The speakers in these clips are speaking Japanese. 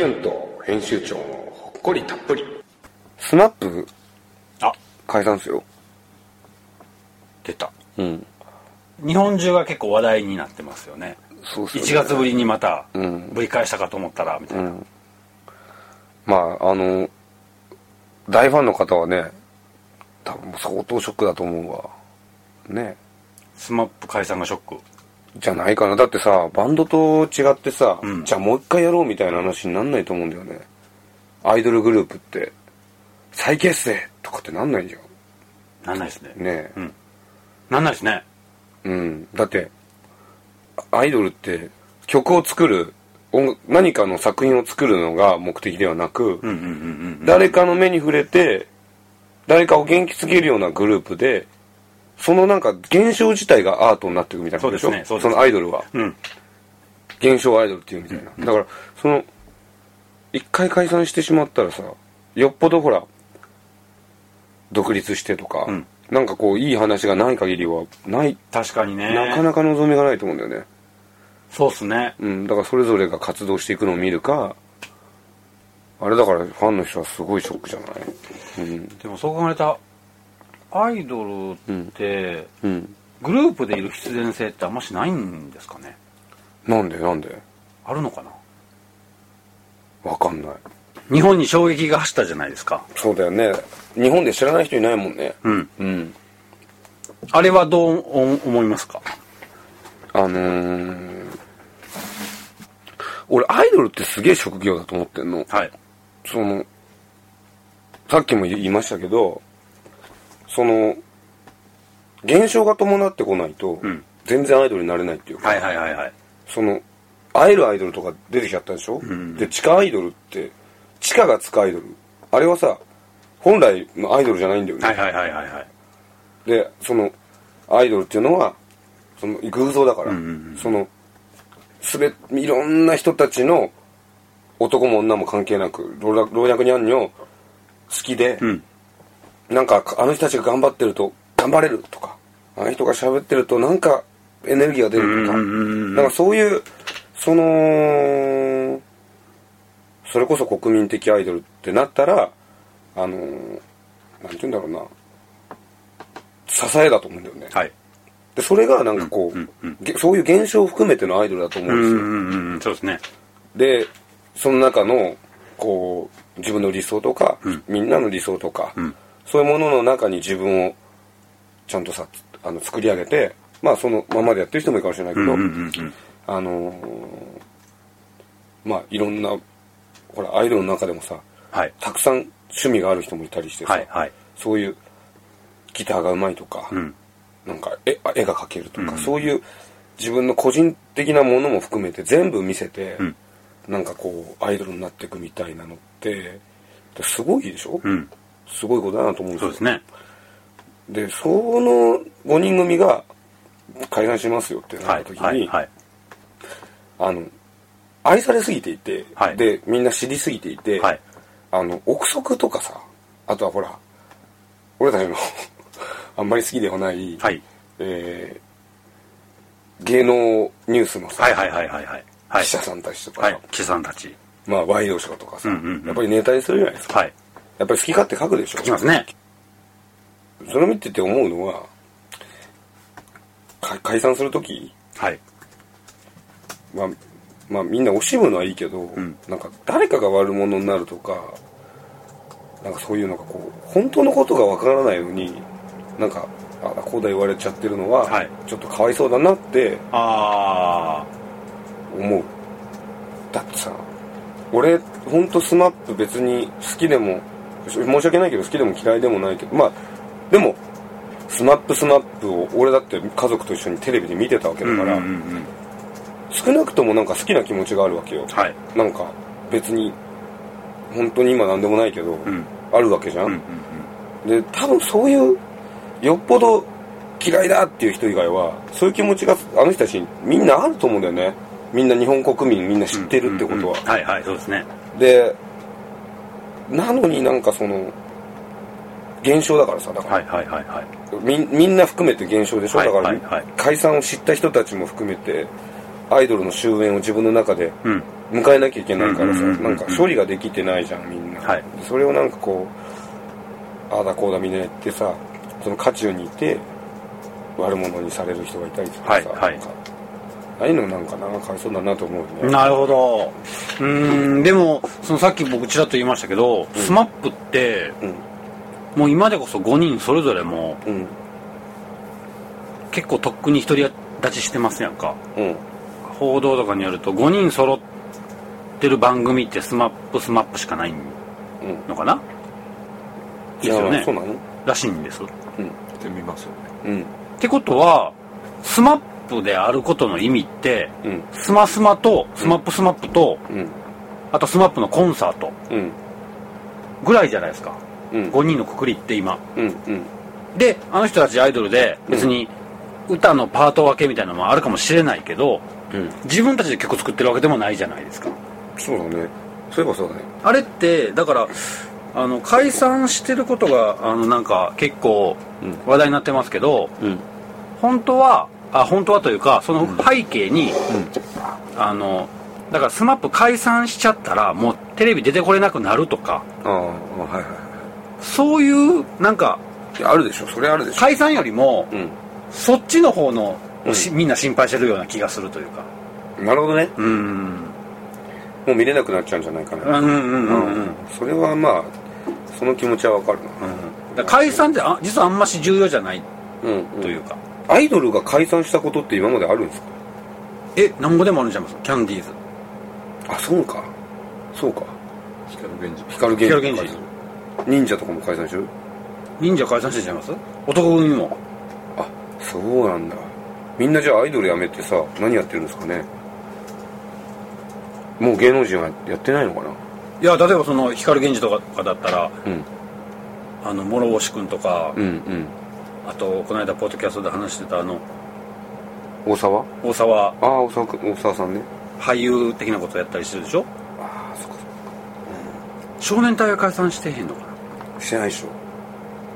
キュンと編集長のほっこりたっぷり。スマップあ。解散っすよ。出た。うん。日本中が結構話題になってますよね。そうっすよね。1月ぶりにまたうん。ぶり返したかと思ったらみたいな、まああの大ファンの方はね多分相当ショックだと思うわ。ね。スマップ解散がショックじゃないかな。だってさバンドと違ってさ、うん。じゃあもう一回やろうみたいな話になんないと思うんだよね。アイドルグループって。再結成とかってなんないじゃなんないですね。んねうん。なんないですね。うん。だってアイドルって曲を作る何かの作品を作るのが目的ではなく、誰かの目に触れて誰かを元気づけるようなグループでそのなんか現象自体がアートになっていくみたいなことでしょ？そうですねそうですのアイドルは。うん。現象アイドルっていうみたいな、だからその一回解散してしまったらさよっぽどほら独立してとか、うん。なんかこういい話がない限りはない、確かにね。なかなか望みがないと思うんだよね。そうっすね。うん。だからそれぞれが活動していくのを見るかあれだからファンの人はすごいショックじゃない？うん。でもそう考えたアイドルって、うん。グループでいる必然性ってあんましないんですかね？なんでなんで？あるのかな？わかんない。日本に衝撃が走ったじゃないですか。そうだよね。日本で知らない人いないもんね。うん。うん。あれはどうお思いますか？あのー、俺アイドルってすげえ職業だと思ってんの。はい。そのさっきも言いましたけどその現象が伴ってこないと、うん。全然アイドルになれないっていうか、はいはいはいはい。その会えるアイドルとか出てきちゃったでしょ、ん。で地下アイドルって地下がつくアイドル。あれはさ本来のアイドルじゃないんだよね、はいはいはいはいはい。でそのアイドルっていうのはその偶像だから、うんうんうん。そのすべいろんな人たちの男も女も関係なく老若老若にゃんにょ好きで、うんなんかあの人たちが頑張ってると頑張れるとかあの人が喋ってるとなんかエネルギーが出るとか、なんかそういうそのそれこそ国民的アイドルってなったらあのーなんて言うんだろうな支えだと思うんだよね、はい。でそれがなんかこう、そういう現象を含めてのアイドルだと思ううんですよ、んうんうんそうですね。でその中のこう自分の理想とか、うん。みんなの理想とか、うんそういうものの中に自分をちゃんとさあの作り上げてまあそのままでやってる人もいるかもしれないけど、うんうんうんうん。あのーまあいろんなほらアイドルの中でもさはい。たくさん趣味がある人もいたりしてさ、はいはい。そういうギターがうまいとか、うん。なんか絵絵が描けるとか、うん。そういう自分の個人的なものも含めて全部見せて、うん。なんかこうアイドルになっていくみたいなのってすごいでしょ、うんすごいことだなと思うんですよ。そうですね。でその5人組が解散しますよってなはいった時に、はいはいあの愛されすぎていて、はい。でみんな知りすぎていて、はい。あの憶測とかさあとはほら俺たちの あんまり好きではない、はい。えー芸能ニュースのさ、はいはいはいはいはい。はい。記者さんたちとか、はい。記者さんたち。まあワイドショーとかさ、うんうんうん。やっぱりネタにするじゃないですか、はいやっぱり好き勝手書くでしょ。書きますね。それを見てて思うのはか解散する時はい。まあまあみんな惜しむのはいいけど、ん。なんか誰かが悪者になるとかなんかそういうのがこう本当のことがわからないのになんかああこうだ言われちゃってるのは、はい。ちょっとかわいそうだなってあ思う。だってさ俺ほんとスマップ別に好きでも申し訳ないけど好きでも嫌いでもないけどまあでもスマップスマップを俺だって家族と一緒にテレビで見てたわけあだから、うんうんうんうん。少なくともなんか好きな気持ちがあるわけよ、はい。なんか別に本当に今なんでもないけど、ん。あるわけじゃん、うんうんで多分そういうよっぽど嫌いだっていう人以外はそういう気持ちがあの人たちにみんなあると思うんだよね。みんな日本国民みんな知ってるってことは、うんうんうん。はいはいそうですね。でなのになんかその現象だからさだから、はいはいはいはい。みんみんな含めて現象でしょ、はいだから、はいはい。解散を知った人たちも含めてアイドルの終焉を自分の中でうん。迎えなきゃいけないからさうんうんうんうんなんか処理ができてないじゃんみんな、はい。それをなんかこうああだこうだみんなやってさその渦中にいて悪者にされる人がいたりとかさ、はいはい。なんかああいうのなんかなかわいそうだなと思うよね。なるほど。うーんでもそのさっき僕ちらっと言いましたけど、スマップってうん。もう今でこそ5人それぞれもうん。結構とっくに独り立ちしてますやんか。うん。報道とかによると5人揃ってる番組ってスマップスマップしかないうんのかな？ですよね。いやそうなの？らしいんです。っってみますよね。うん。てことはスマップであることの意味ってうん。スマスマとスマップスマップとうん。あとスマップのコンサートうん。ぐらいじゃないですか。うん。5人のくくりって今。うんうん。であの人たちアイドルで別に歌のパート分けみたいなのもあるかもしれないけどうん。自分たちで曲作ってるわけでもないじゃないですか。そうだね。そういえばそうだね。あれってだからあの解散してることがあのなんか結構うん。話題になってますけどうん。本当はあ本当はというかその背景に、あのだから SMAP 解散しちゃったらもうテレビ出てこれなくなるとか。ああはいはいはそういうなんかあるでしょ。それあるでしょ。解散よりもうん。そっちの方の、うん。しみんな心配してるような気がするというか。なるほどね。うん。もう見れなくなっちゃうんじゃないかな。うんうんうんうんうん。それはまあその気持ちはわかるな。だから解散ってあ実はあんまし重要じゃないうん、というか、アイドルが解散したことって今まであるんですか？えなんぼでもあるんちゃいます？キャンディーズ。あそうか。そうか。光源氏。光源氏。光源氏。忍者とかも解散してる忍者解散してちゃいます？男組も。あそうなんだ。みんなじゃあアイドルやめてさ何やってるんですかね？もう芸能人はやってないのかな？いや例えばその光源氏とかだったらうん。あの諸星君とか、うんうんあとこの間ポッドキャストで話してたあの大沢？大沢。ああ大沢君大沢さんね。俳優的なことやったりしてるでしょ？ああそっか少年隊は解散してへんのかな？そっかしてないでしょ。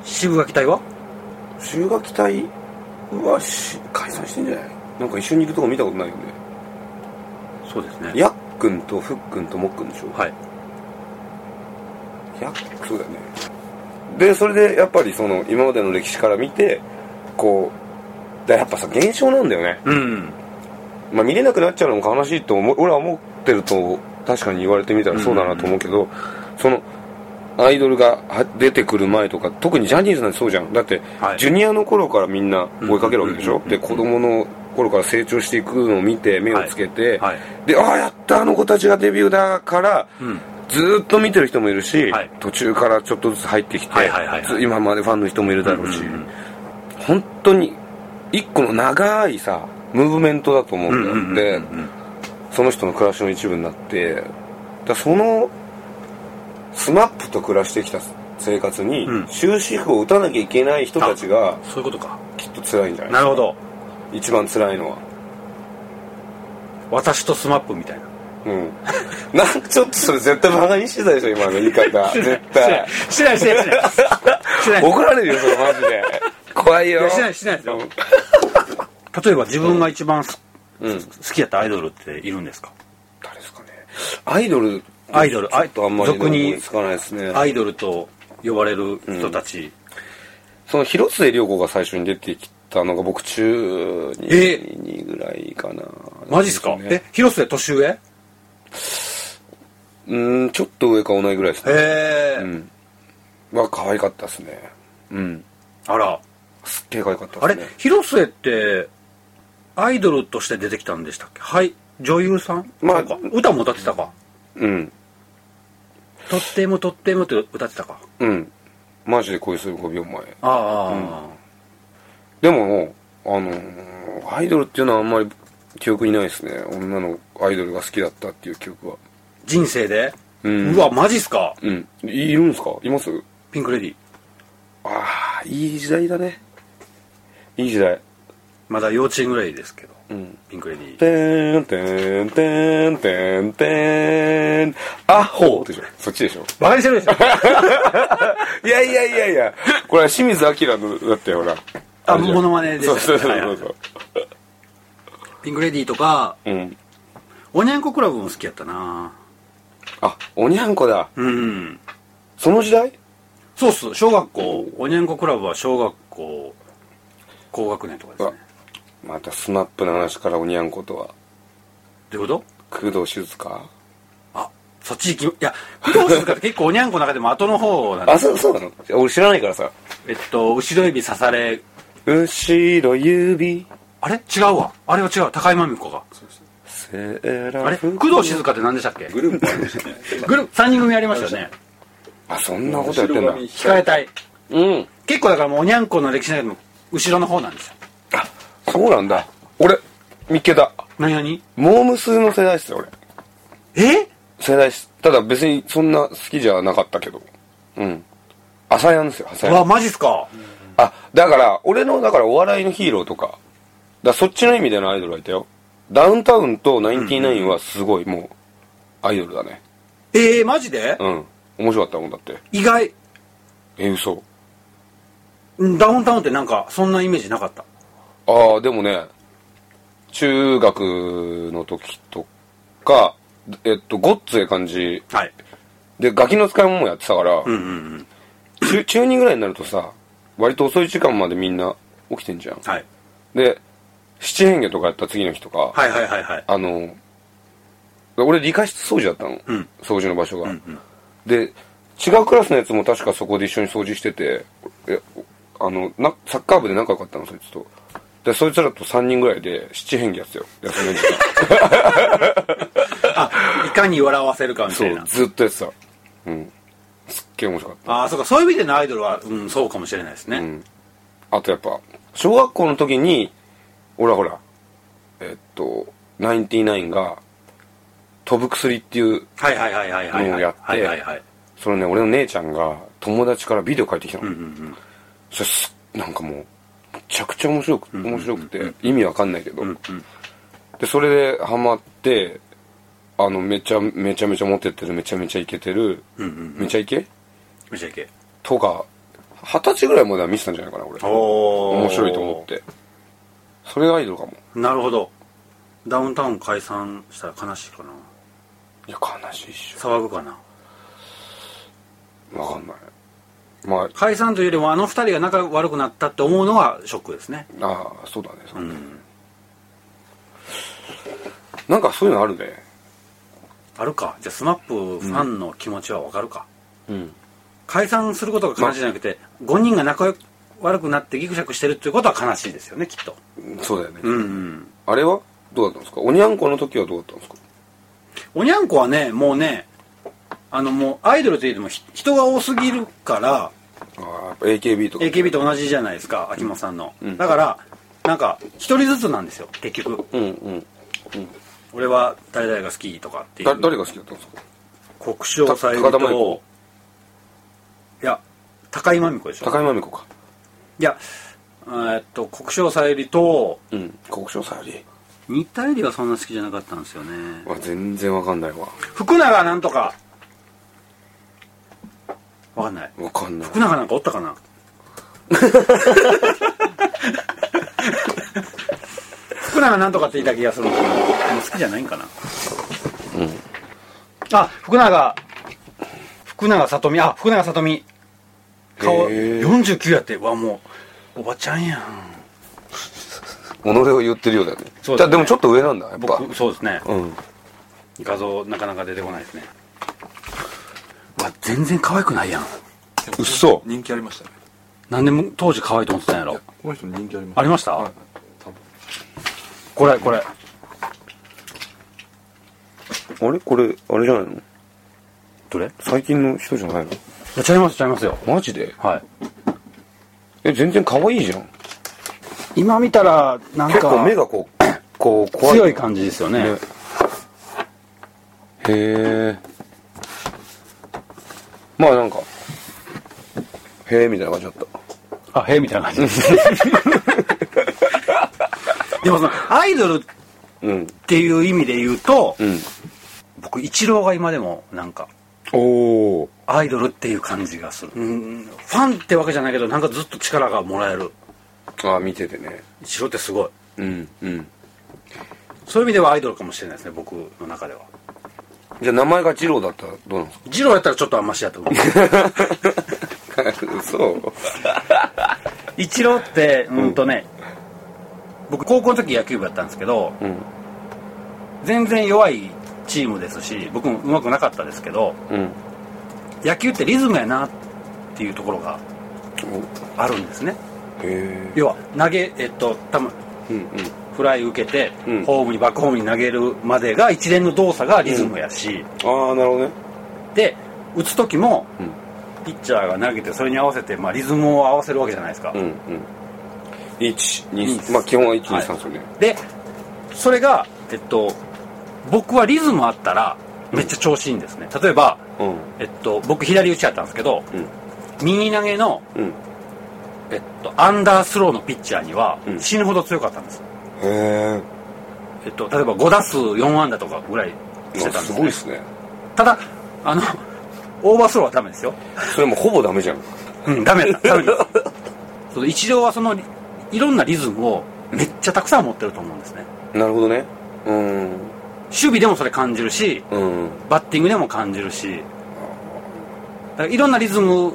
渋垣隊は？修学隊はし解散してんじゃない？なんか一緒にいるとこ見たことないよね。そうですね。やっくんとふっくんともっくんでしょ。はい。やっそうだよねでそれでやっぱりその今までの歴史から見てこうだやっぱさ現象なんだよね。うん。まあ見れなくなっちゃうのも悲しいと思う俺は思ってると確かに言われてみたらそうだなと思うけど、そのアイドルがは出てくる前とか特にジャニーズなんてそうじゃん。だって、はい。ジュニアの頃からみんな追いかけるわけでしょ、うん。うんうんうんで子供の頃から成長していくのを見て目をつけて、はい。でああやったあの子たちがデビューだから、うんずーっと見てる人もいるし、はい。途中からちょっとずつ入ってきて、はいはいはいはい。ず今までファンの人もいるだろうし、うんうんうん。本当に一個の長いさムーブメントだと思うんだよ、うんうんその人の暮らしの一部になってだそのスマップと暮らしてきた生活にうん。終止符を打たなきゃいけない人たちがそういうことか。きっと辛いんじゃないなるほど。一番辛いのは。私とスマップみたいなうん。なんかちょっとそれ絶対バカにしてたでしょ今の言い方。絶対。してないしてないしてない。してない。怒られるよそれマジで。怖いよ。してないしてないですよ。例えば自分が一番すうん。好きやったアイドルっているんですか？誰ですかね。アイドルアイドルちょっとあんまりつかないですね。アイドルと呼ばれる人たち、その広末涼子が最初に出てきたのが僕中え2ぐらいかな。マジっすか、ね。え広末年上？へうんちょっと上か同いぐらいですね。え、うん。は可愛かったですね。うん。あら。すっげえ可愛かったあれですね広末ってアイドルとして出てきたんでしたっけ？はい女優さん？まあ歌も歌ってたか。うん。とってもとってもって歌ってたか。うん。マジで恋する5秒前ああ、でもあのーアイドルっていうのはあんまり記憶にないですね。女のアイドルが好きだったっていう記憶は。人生で、ううんわマジっすか？うん。いるんですか？います？ピンク・レディー。ああいい時代だね。いい時代。まだ幼稚園ぐらいですけど。うん。ピンク・レディー。てんてんてんてんてんアホでしょ。そっちでしょ。バカにしてるでしょ。いやいやいやいや。これは清水明のだってほら。あモノマネですそうそうそうそう、ピンクレディーとかうん。おにゃんこクラブも好きやったな。あおにゃんこだ。うん。その時代？そうっす。小学校。おにゃんこクラブは小学校高学年とかですね。またスマップの話からおにゃんことは。どういうこと？工藤静香？あそっち行きいや工藤静香って結構おにゃんこの中でも後の方なんであそうそうなの？俺知らないからさ。えっと後ろ指刺され。後ろ指あれ？違うわ。あれは違う。高井真美子が。セーラあれ？フ工藤静香って何でしたっけ？グループありましたね。グループ。3人組ありましたよね。あそんなことやってんだ。控えたい。うん。結構だからもうおにゃんこの歴史の後ろの方なんですよ。あそうなんだ。俺見っけた何何モームスの世代っすよ俺。え？世代っす。ただ別にそんな好きじゃなかったけど。うん。朝やんですよ朝やんわマジっすか。あだから俺のだからお笑いのヒーローとかだそっちの意味でのアイドルがいたよ。ダウンタウンとナインティナインはすごいもうアイドルだね。えー、マジで？うん。面白かったもんだって。意外。え嘘。うんダウンタウンってなんかそんなイメージなかった。ああでもね中学の時とかえっとごっつえ感じ。はい。でガキの使い物もやってたから、うんうんうん。中中2ぐらいになるとさ割と遅い時間までみんな起きてんじゃん。はい。で七変化とかやった次の日とか、はいはいはいはい。あの俺理科室掃除だったの、うん。掃除の場所が、で違うクラスのやつも確かそこで一緒に掃除しててえあのなサッカー部で仲良かったのそいつと。でそいつらと3人ぐらいで七変化やってたよ。休みの時間 あいかに笑わせるかみたそいうなずっとやってた。うん。すっげえ面白かった。ああそうかそういう意味でのアイドルは、うん、そうかもしれないですね、うん、あとやっぱ小学校の時に俺はほら。えっとナインティナインが飛ぶ薬っていうはいはいはいはいはいはい。のをやってはいはいはい。それね俺の姉ちゃんが友達からビデオ借りてきたの、うんうんそれすなんかもうめちゃくちゃ面白くん面白くて意味わかんないけど、うんうん。でそれでハマってあのめちゃめちゃめちゃモテてるめちゃめちゃイケてる、うんうんめちゃイケ？めちゃいけとか二十歳ぐらいまでは見てたんじゃないかな俺。お面白いと思ってそれがアイドルかも。なるほど。ダウンタウン解散したら悲しいかな。いや悲しいっし騒ぐかな。ょわかんない。ま解散というよりもあの二人が仲悪くなったって思うのがショックですね。あああそうだねそうだね、うんなんかそういうのあるね。あるか。じゃあスマップファンの気持ちはわかるか、うん。解散することが悲しいじゃなくて、5人が仲悪くなってギクシャクしてるっていうことは悲しいですよねきっと。そうだよね、うんうん。あれはどうだったんですか？おにゃんこの時はどうだったんですか？おにゃんこはねもうねあのもうアイドルといってもひ人が多すぎるからあ AKB とか。AKB と同じじゃないですか秋元さんの、うん。だからなんか一人ずつなんですよ結局。うんうん。俺は誰々が好きとかっていう。だ誰が好きだったんですか？国生さゆりと子。いや高井真美子でしょ。高山美子かいやえーっと国生さゆりとうん。国生さゆり。新田絵里はそんな好きじゃなかったんですよね。あ全然わかんないわ。福永なんとか。わかんない。わかんない。福永なんかおったかな？福永なんとかって言った気がするんですけどもう好きじゃないんかな。あ福永。福永さとみ。あ福永さとみ顔へー。49やってうわもうおばちゃんやん。己を言ってるようだよね。そうだね。じゃあでもちょっと上なんだやっぱ。僕そうですね。うん。画像なかなか出てこないですね。うわ全然可愛くないやん。うっそ。人気ありましたね。なんでも当時可愛いと思ってたんやろ。この人人気ありました。ありました？はい。多分これこれ。あれ？これあれじゃないの？どれ？最近の人じゃないの？ちゃいますちゃいますよ。マジで？はい。え全然可愛いじゃん。今見たらなん結構目かがこう こう怖い。強い感じですよね。ね。へえ。まあなんかへえみたいな感じだった。あへえみたいな感じ。でもそのアイドルっうん。ていう意味で言うとうん。僕イチローが今でもなんかおおアイドルっていう感じがする。うん。ファンってわけじゃないけどなんかずっと力がもらえる。あ見ててね。イチローってすごい。うんうん。そういう意味ではアイドルかもしれないですね僕の中では。じゃあ名前が二郎だったらどうなんですジローやったらちょっとあんましやと思うか嘘イチローってうんとね、僕高校の時野球部やったんですけどうん。全然弱いチームですし僕も上手くなかったですけどうん。野球ってリズムやなっていうところがあるんですね。要は投げえっと多分うんうん。フライ受けて、うん。ホームにバックホームに投げるまでが一連の動作がリズムやし、ああなるほどね。で打つ時もうん。ピッチャーが投げてそれに合わせて、まあ、リズムを合わせるわけじゃないですか、うんうん。123まあ基本は123ですよねでそれがえっと僕はリズムあったらめっちゃ調子いいんですね。例えば、うん。えっと、僕左打ちやったんですけどうん。右投げの、うん。えっと、アンダースローのピッチャーにはうん。死ぬほど強かったんです、へええっと、例えば5打数4安打とかぐらいしてたんですす、ね、ごいっすね。ただあのオーバースローはダメですよ。それもほぼダメじゃん。うんダメだ。ダメだその一郎はそのいろんなリズムをめっちゃたくさん持ってると思うんですね。なるほどね。うん守備でもそれ感じるしうん。バッティングでも感じるし。いろんなリズム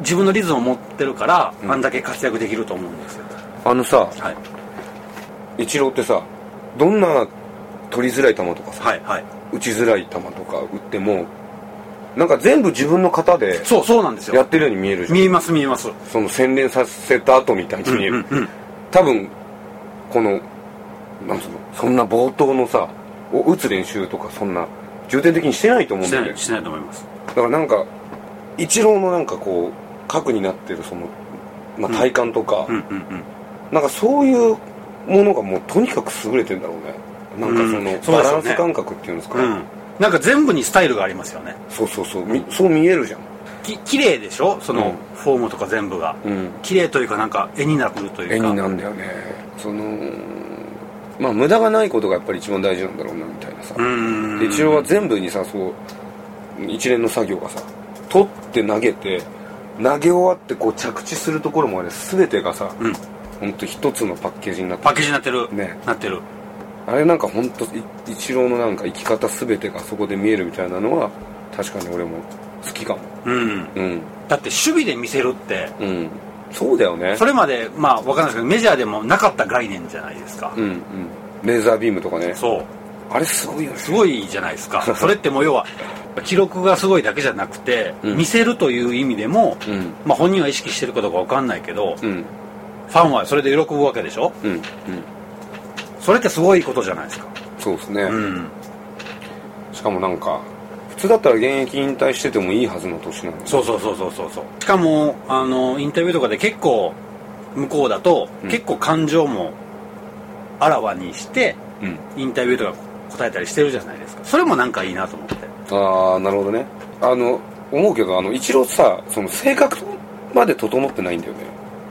自分のリズムを持ってるから、うん。あんだけ活躍できると思うんですよ。あのさはい。イチローってさどんな取りづらい球とかさはいはい。打ちづらい球とか打ってもなんか全部自分の型でそうそうなんですよ。やってるように見えるじゃん。見えます見えます。その洗練させた後みたいに見える、うんうん。多分このなんつうのそんな冒頭のさを打つ練習とかそんな重点的にしてないと思うんだよね。してないと思います。だからなんかイチローのなんかこう核になってるその、まあ、体感とか、うんうんうん。なんかそういうものがもうとにかく優れてんだろうね。なんかその、バランス感覚っていうんですか、うん。なんか全部にスタイルがありますよね。そうそうそう。みそう見えるじゃん。き綺麗でしょ？その、うん。フォームとか全部が。うん。綺麗というかなんか絵になるというか。絵になんだよね。そのまあ無駄がないことがやっぱり一番大事なんだろうなみたいなさ、一応は全部にさそう一連の作業がさ取って投げて投げ終わってこう着地するところもあれ全てがさうん。本当一つのパッケージになってパッケージになってる、ね。なってる。あれなんか本当一郎のなんか生き方全てがそこで見えるみたいなのは確かに俺も好きかも。うん。うん。だって守備で見せるってうんそうだよね。それまでまあわかんないですけどメジャーでもなかった概念じゃないですか、うんうん。レーザービームとかね。そう。あれすごいよね。すごいじゃないですか。それってもう要は記録がすごいだけじゃなくて、うん。見せるという意味でも、うん。まあ、本人は意識してるかどうかわかんないけど、うん。ファンはそれで喜ぶわけでしょ？うんうん。それってすごいことじゃないですか。そうですね、うん。しかもなんか普通だったら現役引退しててもいいはずの年なんですそうそうそうそうそう。そうしかもあのインタビューとかで結構向こうだと、うん。結構感情もあらわにしてうん。インタビューとか答えたりしてるじゃないですか。それもなんかいいなと思って。ああなるほどね。あの思うけどあの一郎さその性格まで整ってないんだよね。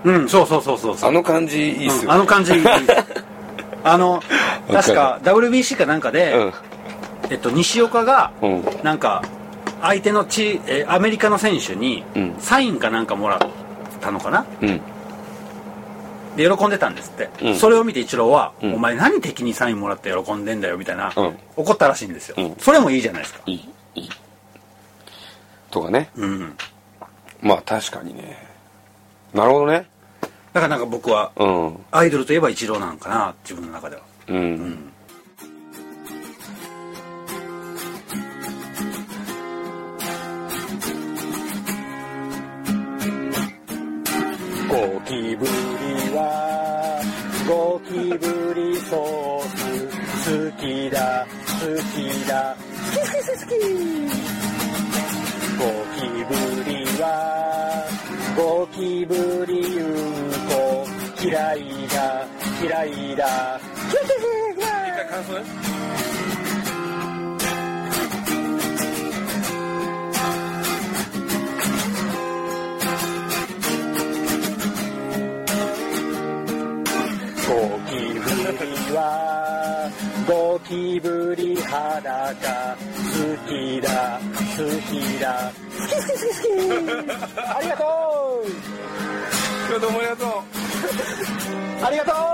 うんそうそうそうそうそう。あの感じいいっすよ、うんあの感じいい。あの 確か WBC かなんかで、えっと、西岡がなんか相手のチえアメリカの選手にうん。サインかなんかもらったのかな？うん。で喜んでたんですって、うん。それを見てイチローは、うん。お前何敵にサインもらって喜んでんだよ」みたいな、うん。怒ったらしいんですよ、うん。それもいいじゃないですか。いいいい。とかね。うん。まあ確かにね。なるほどね。だからなんか僕はうん。アイドルといえばイチローなんかな自分の中では。うん、キブリはゴキブリソース好きだ好きだ。好き好きゴキブリはゴキブリうんこ嫌いだ嫌いだ。キラキラキ裸好きだ好きだ。好き好き好き好きありがとう。今日どうもありがとう。ありがとうみんなありがとう